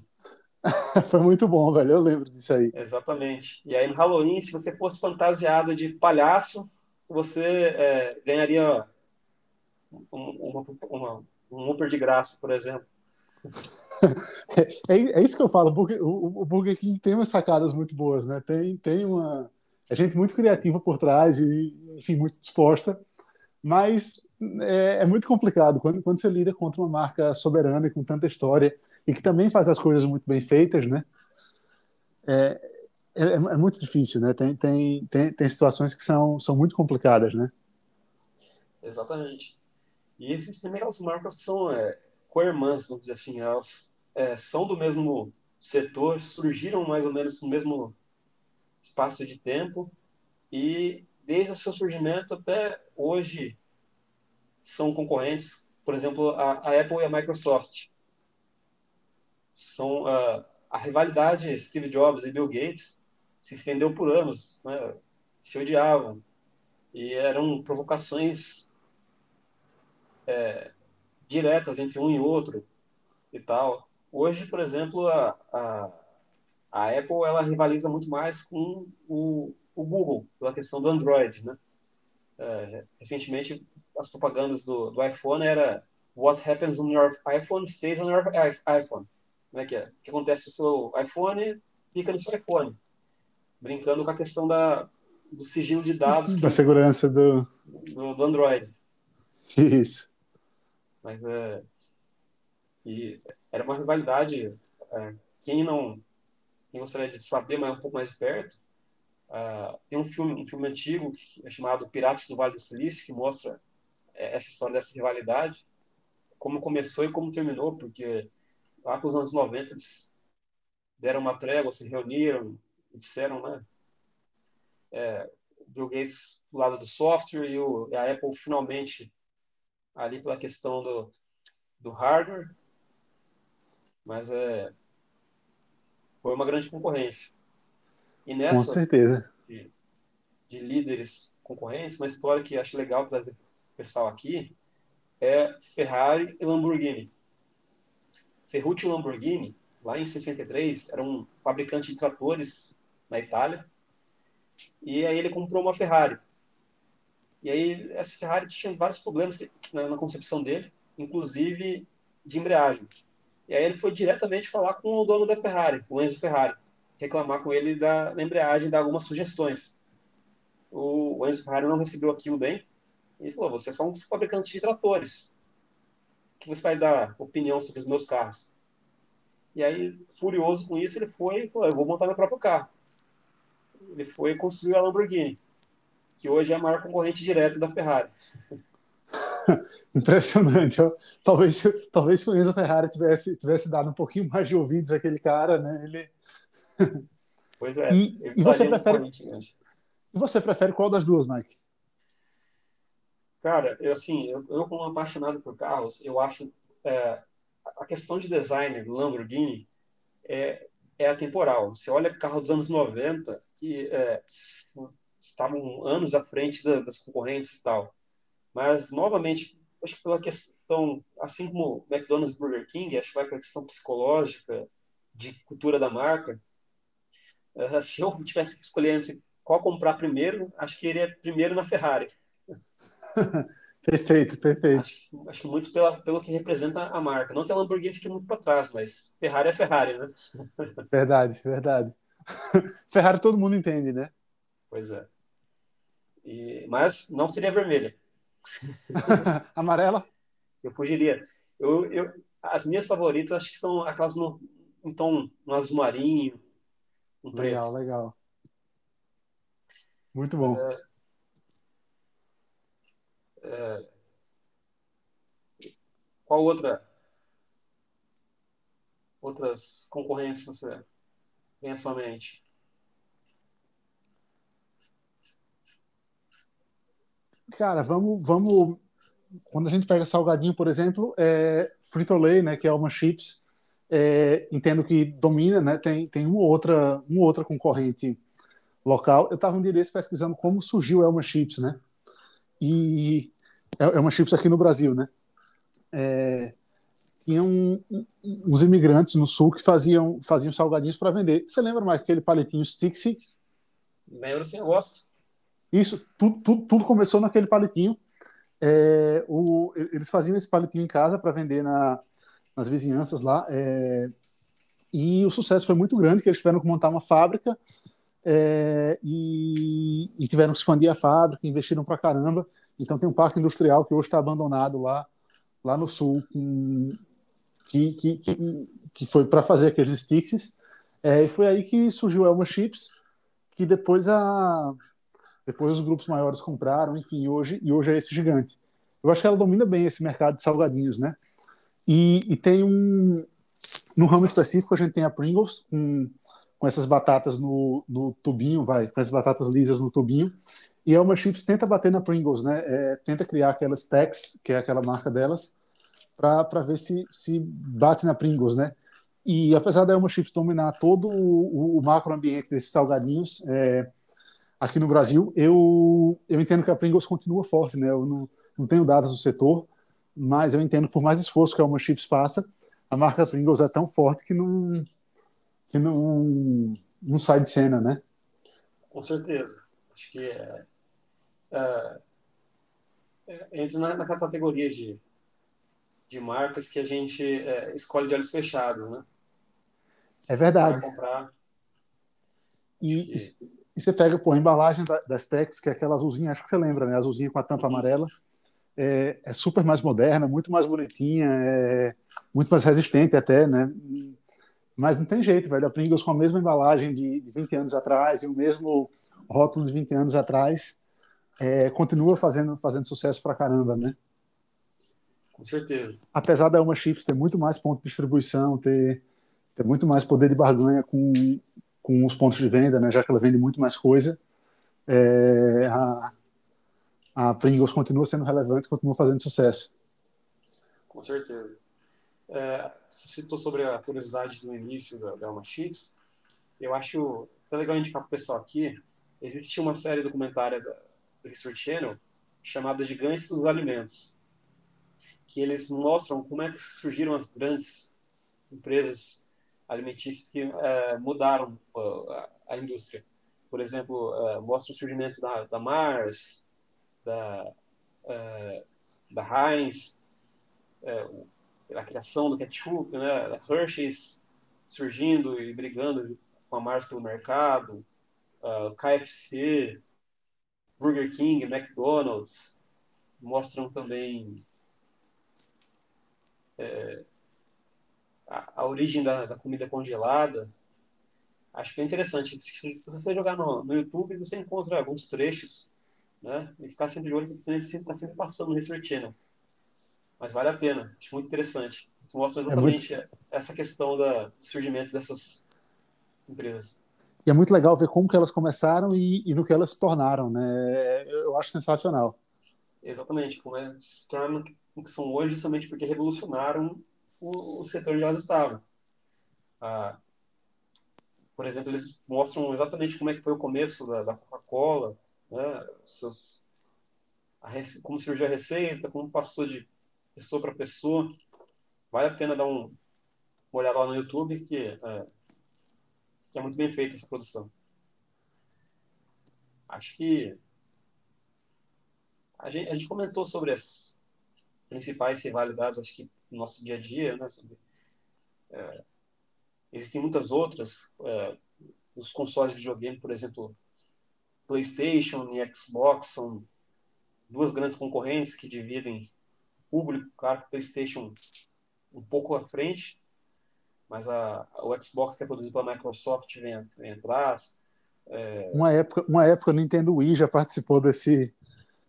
Foi muito bom, velho. Eu lembro disso aí.
Exatamente. E aí no Halloween, se você fosse fantasiado de palhaço, você é, ganharia uma, uma, um Uber de graça, por exemplo.
É, é, isso que eu falo. O Burger, o, o Burger King tem umas sacadas muito boas, né? Tem, tem uma. É gente muito criativa por trás e, enfim, muito disposta. Mas é, é, muito complicado quando, quando você lida contra uma marca soberana e com tanta história e que também faz as coisas muito bem feitas, né? É, é, é muito difícil, né? Tem, tem, tem, tem situações que são, são muito complicadas, né?
Exatamente. E existem aquelas marcas que são é, co-irmãs, vamos dizer assim, elas é, são do mesmo setor, surgiram mais ou menos no mesmo espaço de tempo e desde o seu surgimento até hoje são concorrentes, por exemplo, a, a Apple e a Microsoft. São uh, a rivalidade Steve Jobs e Bill Gates se estendeu por anos, né? se odiavam e eram provocações é, diretas entre um e outro e tal. Hoje, por exemplo, a, a, a Apple ela rivaliza muito mais com o, o Google pela questão do Android, né? É, recentemente as propagandas do, do iPhone era What happens on your iPhone stays on your iPhone. Como é que é? O que acontece no seu iPhone fica no seu iPhone. Brincando com a questão da, do sigilo de dados.
Da que, segurança do...
do... do. Android.
Isso.
Mas é. E era uma rivalidade. É, quem não. Quem gostaria de saber mais um pouco mais de perto, Uh, tem um filme, um filme antigo chamado Piratas do Vale do Silício que mostra é, essa história dessa rivalidade, como começou e como terminou, porque lá para os anos 90 eles deram uma trégua, se reuniram e disseram, né? É, Bill Gates do lado do software e, o, e a Apple finalmente ali pela questão do, do hardware, mas é, foi uma grande concorrência.
E nessa, Com certeza.
De, de líderes concorrentes, uma história que acho legal trazer o pessoal aqui é Ferrari e Lamborghini. Ferruccio Lamborghini, lá em 63, era um fabricante de tratores na Itália. E aí ele comprou uma Ferrari. E aí essa Ferrari tinha vários problemas na, na concepção dele, inclusive de embreagem. E aí ele foi diretamente falar com o dono da Ferrari, o Enzo Ferrari reclamar com ele da, embreagem, dar algumas sugestões. O, o Enzo Ferrari não recebeu aquilo bem. Ele falou: Você é só um fabricante de tratores. O que você vai dar opinião sobre os meus carros? E aí, furioso com isso, ele foi e falou: Eu vou montar meu próprio carro. Ele foi e construiu a Lamborghini, que hoje é a maior concorrente direta da Ferrari.
Impressionante. Talvez, talvez se o Enzo Ferrari tivesse, tivesse dado um pouquinho mais de ouvidos àquele cara, né? Ele,
Pois é.
E, e você prefere? E você prefere qual das duas, Mike?
Cara, eu assim, eu, eu como apaixonado por carros, eu acho é, a questão de design do Lamborghini é, é atemporal. Você olha carro dos anos 90 que é, estavam anos à frente da, das concorrentes e tal. Mas, novamente, acho que pela questão, assim como McDonald's e Burger King, acho que vai pela questão psicológica, de cultura da marca, Uh, se eu tivesse que escolher entre qual comprar primeiro, acho que iria primeiro na Ferrari.
Perfeito, perfeito.
Acho, acho muito pela, pelo que representa a marca. Não que a Lamborghini fique muito para trás, mas Ferrari é Ferrari, né?
Verdade, verdade. Ferrari todo mundo entende, né?
Pois é. E, mas não seria vermelha.
Amarela?
Eu fugiria. Eu, eu, as minhas favoritas acho que são aquelas no, em tom no azul marinho, um
legal, preto. legal. Muito bom. É,
é, qual outra outras concorrentes você tem à sua mente?
Cara, vamos, vamos. Quando a gente pega salgadinho, por exemplo, é Frito-Lay, né, que é uma chips, é, entendo que domina, né, tem, tem uma outra, uma outra concorrente local. Eu estava um dia desse pesquisando como surgiu a Elma Chips, né? E é, é uma chips aqui no Brasil, né? É, tinham uns imigrantes no sul que faziam, faziam salgadinhos para vender. Você lembra mais aquele palitinho Stixi?
Lembro sim, eu gosto.
Isso, tudo, tudo, tudo começou naquele palitinho. É, o, eles faziam esse palitinho em casa para vender na, nas vizinhanças lá. É, e o sucesso foi muito grande, que eles tiveram que montar uma fábrica é, e, e, tiveram que expandir a fábrica, investiram pra caramba. Então tem um parque industrial que hoje está abandonado lá, lá no sul, que, que, que, que, foi para fazer aqueles sticks. É, e foi aí que surgiu a Elma Chips, que depois a depois os grupos maiores compraram, enfim, hoje e hoje é esse gigante. Eu acho que ela domina bem esse mercado de salgadinhos, né? E, e tem um no ramo específico a gente tem a Pringles com com essas batatas no, no tubinho, vai, com as batatas lisas no tubinho. E a Elma Chips tenta bater na Pringles, né? É, tenta criar aquelas stacks, que é aquela marca delas, para ver se, se bate na Pringles, né? E apesar da Elma Chips dominar todo o, o macroambiente desses salgadinhos, é, aqui no Brasil, eu, eu entendo que a Pringles continua forte, né? Eu não, não tenho dados do setor, mas eu entendo que por mais esforço que a Elma Chips faça, a marca Pringles é tão forte que não, que não, não sai de cena, né?
Com certeza. Acho que é, é, é entra na, naquela categoria de, de marcas que a gente é, escolhe de olhos fechados, né?
É verdade. Comprar, e, e, e, você pega pô, a embalagem da, das Tex, que é aquela azulzinha, acho que você lembra, né? Azulzinha com a tampa uhum. amarela. É, é, super mais moderna, muito mais bonitinha, é muito mais resistente até, né? Mas não tem jeito, velho. A Pringles com a mesma embalagem de, de 20 anos atrás e o mesmo rótulo de 20 anos atrás é, continua fazendo, fazendo sucesso pra caramba, né?
Com certeza.
Apesar da Elma Chips ter muito mais ponto de distribuição, ter, ter muito mais poder de barganha com, com os pontos de venda, né? Já que ela vende muito mais coisa, é, a, a Pringles continua sendo relevante, continua fazendo sucesso.
Com certeza. É, você citou sobre a curiosidade do início da, da Alma Chips. Eu acho até legal indicar para o pessoal aqui. Existe uma série documentária da, do History Channel chamada Gigantes dos Alimentos, que eles mostram como é que surgiram as grandes empresas alimentícias que é, mudaram a, a, indústria. Por exemplo, é, mostra o surgimento da, da Mars, da, é, da Heinz, é, a criação do ketchup, né? Hershey's surgindo e brigando com a Mars pelo mercado, uh, KFC, Burger King, McDonald's, mostram também é, a, a, origem da, da, comida congelada. Acho que é interessante. Se você jogar no, no YouTube, você encontra alguns trechos, né? E ficar sempre de olho, porque ele está sempre passando no Research Channel mas vale a pena. Acho muito interessante. Isso mostra exatamente é muito... essa questão da, do surgimento dessas empresas.
E é muito legal ver como que elas começaram e, e no que elas se tornaram, né? Eu acho sensacional.
Exatamente, como elas se tornaram o que são hoje, justamente porque revolucionaram o, o setor onde elas estavam. Ah, por exemplo, eles mostram exatamente como é que foi o começo da, da Coca-Cola, né? Seus, como surgiu a receita, como passou de pessoa para pessoa. Vale a pena dar um, uma olhada lá no YouTube, que é, que é muito bem feita essa produção. Acho que a gente, a gente comentou sobre as principais rivalidades, acho que no nosso dia a dia, né? Sobre, é, existem muitas outras. É, os consoles de videogame, por exemplo, PlayStation e Xbox são duas grandes concorrentes que dividem público. Claro PlayStation um pouco à frente, mas a, o Xbox que é produzido pela Microsoft vem, vem atrás.
É... Uma época, uma época a Nintendo Wii já participou desse,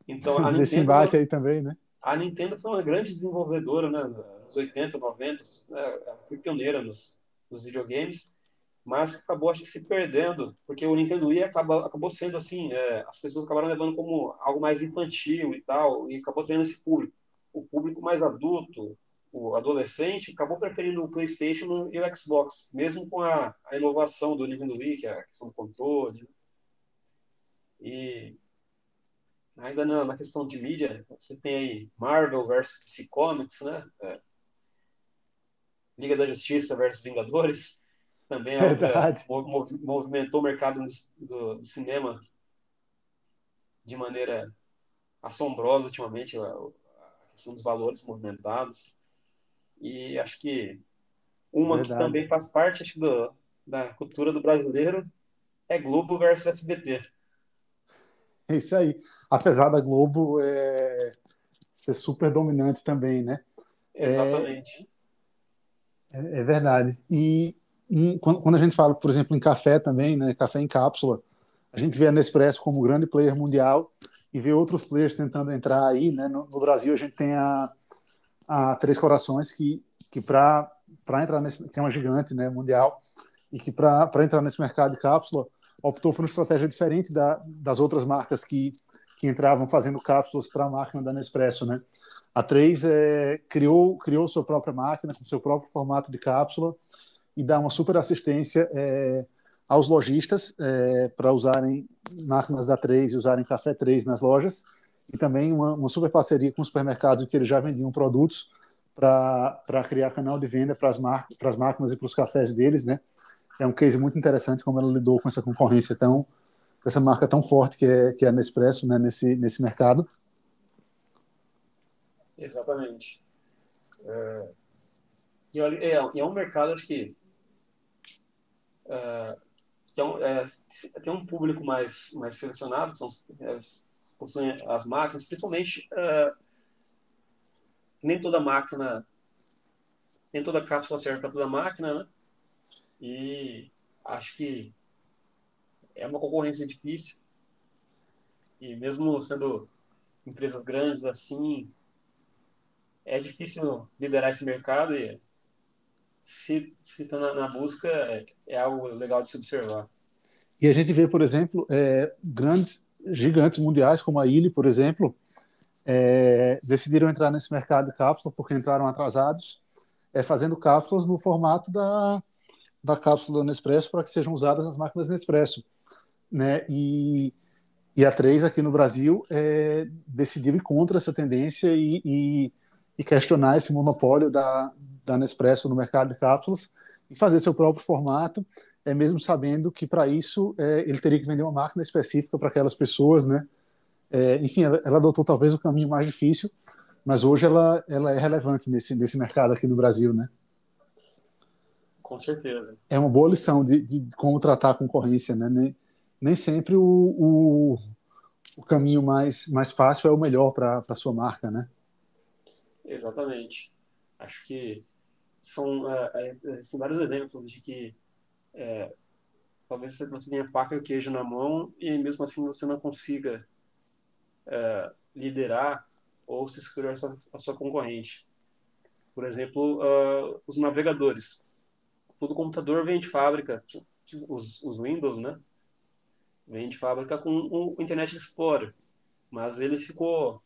então,
desse Nintendo, embate aí também, né?
A Nintendo foi uma grande desenvolvedora, né? Nos 80, 90, né? foi pioneira nos, nos videogames, mas acabou acho que se perdendo, porque o Nintendo Wii acabou, acabou sendo assim, é, as pessoas acabaram levando como algo mais infantil e tal, e acabou tendo esse público. O público mais adulto, o adolescente acabou preferindo o PlayStation e o Xbox, mesmo com a, a inovação do Nintendo Wii, que é a questão do controle. Né? E ainda na, na, questão de mídia, você tem aí Marvel versus DC Comics, né? É. Liga da Justiça versus Vingadores. Também é, movimentou o mercado do, do, cinema de maneira assombrosa ultimamente, a, a questão dos valores movimentados. E acho que uma Verdade. que também faz parte acho, do, da cultura do brasileiro é Globo versus SBT.
É isso aí. Apesar da Globo é, ser super dominante também, né?
Exatamente.
É, é, é verdade. E, e quando, quando, a gente fala, por exemplo, em café também, né? Café em cápsula, a gente vê a Nespresso como grande player mundial e vê outros players tentando entrar aí, né? No, no Brasil a gente tem a, a Três Corações, que, que para entrar nesse, que é uma gigante né, mundial, e que para entrar nesse mercado de cápsula, optou por uma estratégia diferente da, das outras marcas que, que entravam fazendo cápsulas para a máquina da Nespresso. Né? A Três é, criou, criou sua própria máquina, com seu próprio formato de cápsula, e dá uma super assistência é, aos lojistas é, para usarem máquinas da Três e usarem Café Três nas lojas e também uma, uma super parceria com os supermercados que eles já vendiam produtos para criar canal de venda para as mar, máquinas e para os cafés deles, né? É um case muito interessante como ela lidou com essa concorrência tão essa marca tão forte que é que é a Nespresso, né? Nesse nesse mercado.
Exatamente. É, e é, é um mercado acho que é, que é um, é, tem um público mais mais selecionado, são é, possuem as máquinas, principalmente uh, nem toda máquina, nem toda cápsula serve para toda máquina, né? E acho que é uma concorrência difícil. E mesmo sendo empresas grandes assim, é difícil liderar esse mercado e se está na, na, busca é, algo legal de se observar.
E a gente vê, por exemplo, é, grandes gigantes mundiais, como a Illy, por exemplo, é, decidiram entrar nesse mercado de cápsula porque entraram atrasados, é, fazendo cápsulas no formato da, da cápsula Nespresso para que sejam usadas nas máquinas Nespresso. Né? E, e a 3 aqui no Brasil é, decidiu ir contra essa tendência e, e, e, questionar esse monopólio da, da Nespresso no mercado de cápsulas e fazer seu próprio formato é mesmo sabendo que para isso é, ele teria que vender uma máquina específica para aquelas pessoas, né? É, enfim, ela, ela, adotou talvez o caminho mais difícil, mas hoje ela, ela é relevante nesse, nesse mercado aqui no Brasil, né?
Com certeza.
É uma boa lição de, de como tratar a concorrência, né? Nem, nem sempre o, o, o, caminho mais, mais fácil é o melhor para a sua marca, né?
Exatamente. Acho que são, é, é, são vários exemplos de que é, talvez você tenha faca e o queijo na mão e mesmo assim você não consiga é, liderar ou se superior a sua, a sua concorrente. Por exemplo, uh, os navegadores. Todo computador vem de fábrica, os, os Windows, né? Vem de fábrica com o Internet Explorer, mas ele ficou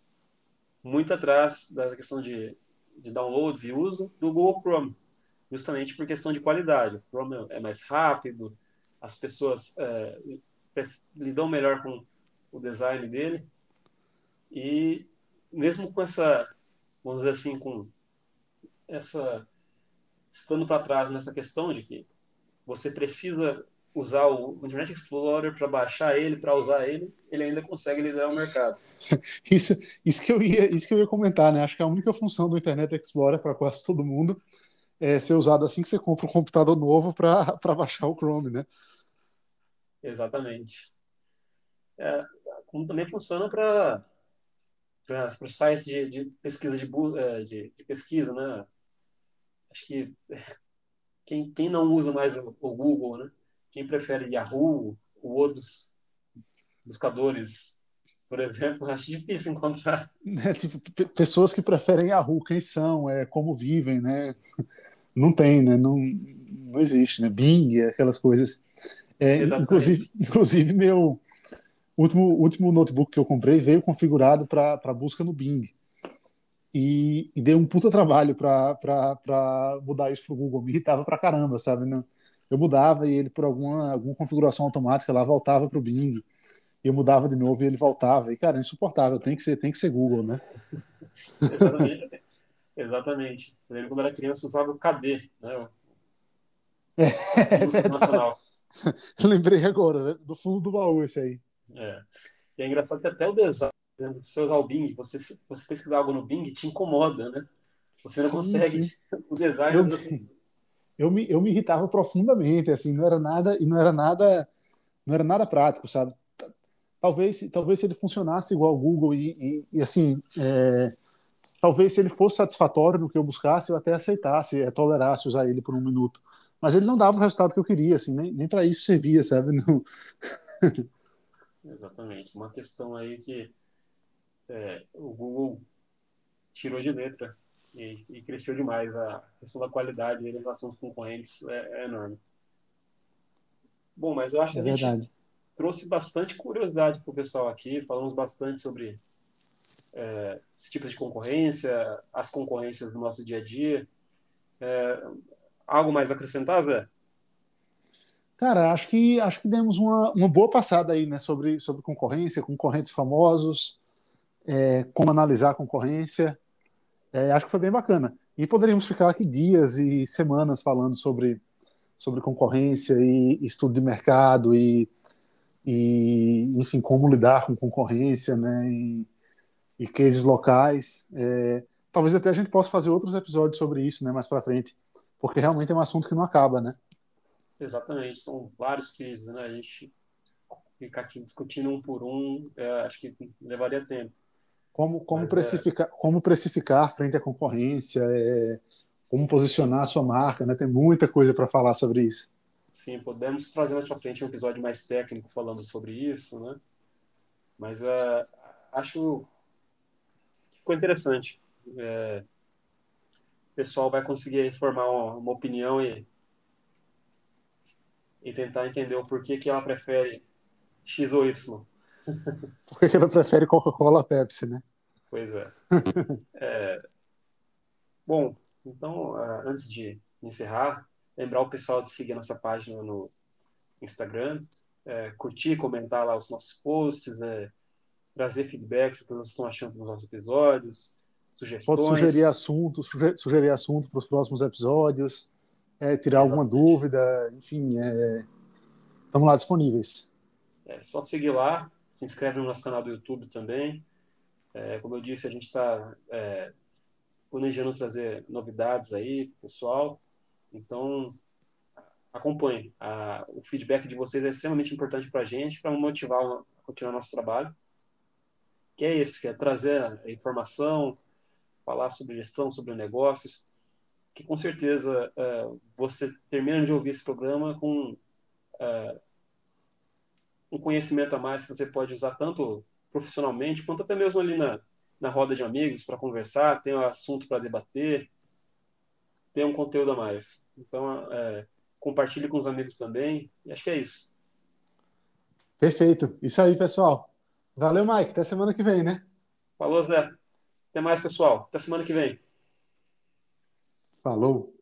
muito atrás da questão de, de downloads e uso do Google Chrome justamente por questão de qualidade. O Chrome é mais rápido, as pessoas é, lidam melhor com o design dele e mesmo com essa, vamos dizer assim, com essa estando para trás nessa questão de que você precisa usar o Internet Explorer para baixar ele, para usar ele, ele ainda consegue liderar o mercado.
Isso, isso, que eu ia, isso que eu ia comentar, né? Acho que a única função do Internet Explorer para quase todo mundo é ser usado assim que você compra um computador novo para baixar o Chrome, né?
Exatamente. É, como também funciona para para sites de, de pesquisa de, é, de, de, pesquisa, né? Acho que quem, quem não usa mais o, o Google, né? Quem prefere Yahoo ou outros buscadores, por exemplo, acho difícil encontrar.
É, tipo, pessoas que preferem Yahoo, quem são, é, como vivem, né? Não tem, né? Não, não existe, né? Bing, aquelas coisas. É, inclusive, inclusive, meu último, último notebook que eu comprei veio configurado para busca no Bing. E, e deu um puta trabalho para mudar isso para o Google. Me irritava pra caramba, sabe? Eu mudava e ele, por alguma, alguma configuração automática, lá voltava para o Bing. Eu mudava de novo e ele voltava. E, cara, é insuportável. Tem que ser, tem que ser Google, né?
Exatamente. Exatamente. Eu lembro quando era criança usava o KD, né?
É, é Lembrei agora, né? do fundo do baú esse aí.
É. E é engraçado que até o design, né, você usar o Bing, você, você pesquisar algo no Bing, te incomoda, né? Você não sim, consegue. Sim. O design.
Eu, eu, me, eu me irritava profundamente, assim, não era nada, e não era nada, não era nada prático, sabe? Talvez, talvez se ele funcionasse igual o Google e, e, e assim, é, talvez se ele fosse satisfatório no que eu buscasse, eu até aceitasse, é, tolerasse usar ele por um minuto. Mas ele não dava o resultado que eu queria, assim, nem, nem para isso servia, sabe? Não...
Exatamente. Uma questão aí que é, o Google tirou de letra e, e, cresceu demais. A questão da qualidade em relação aos concorrentes é, é enorme. Bom, mas eu acho que
é gente verdade.
trouxe bastante curiosidade para o pessoal aqui. Falamos bastante sobre é, esse tipo de concorrência, as concorrências do nosso dia a dia. É, algo mais a acrescentar, Zé?
Cara, acho que acho que demos uma, uma boa passada aí, né, sobre, sobre concorrência, concorrentes famosos, é, como analisar a concorrência. É, acho que foi bem bacana. E poderíamos ficar aqui dias e semanas falando sobre, sobre concorrência e estudo de mercado e, e enfim, como lidar com concorrência, né, e, e cases locais. É, talvez até a gente possa fazer outros episódios sobre isso, né, mais para frente, porque realmente é um assunto que não acaba, né?
Exatamente, são vários cases, né? A gente ficar aqui discutindo um por um, é, acho que levaria tempo.
Como, como, Mas, precificar, é... como precificar frente à concorrência, é, como posicionar a sua marca, né? Tem muita coisa para falar sobre isso.
Sim, podemos trazer mais para frente um episódio mais técnico falando sobre isso, né? Mas uh, acho que ficou interessante. É, o pessoal vai conseguir formar uma, uma opinião e e tentar entender o porquê que ela prefere X ou Y.
Por que ela prefere Coca-Cola a Pepsi, né?
Pois é. é... Bom, então, uh, antes de encerrar, lembrar o pessoal de seguir a nossa página no Instagram, é, curtir, comentar lá os nossos posts, é, trazer feedbacks, o que vocês estão achando dos nossos episódios, sugestões.
Pode sugerir assunto, sugerir assunto para os próximos episódios é, tirar alguma dúvida, enfim, é, estamos lá disponíveis.
É só seguir lá, se inscreve no nosso canal do YouTube também. É, como eu disse, a gente está é, planejando trazer novidades aí, pessoal. Então, acompanhe. A, o feedback de vocês é extremamente importante para a gente, para motivar a continuar nosso trabalho. Que é esse, que é trazer informação, falar sobre gestão, sobre negócios, que com certeza uh, você termina de ouvir esse programa com uh, um conhecimento a mais que você pode usar tanto profissionalmente quanto até mesmo ali na, na roda de amigos para conversar, tem um assunto para debater, tem um conteúdo a mais. Então, uh, compartilhe com os amigos também. E acho que é isso.
Perfeito. Isso aí, pessoal. Valeu, Mike. Até semana que vem, né?
Falou, Zé. Até mais, pessoal. Até semana que vem.
Falou!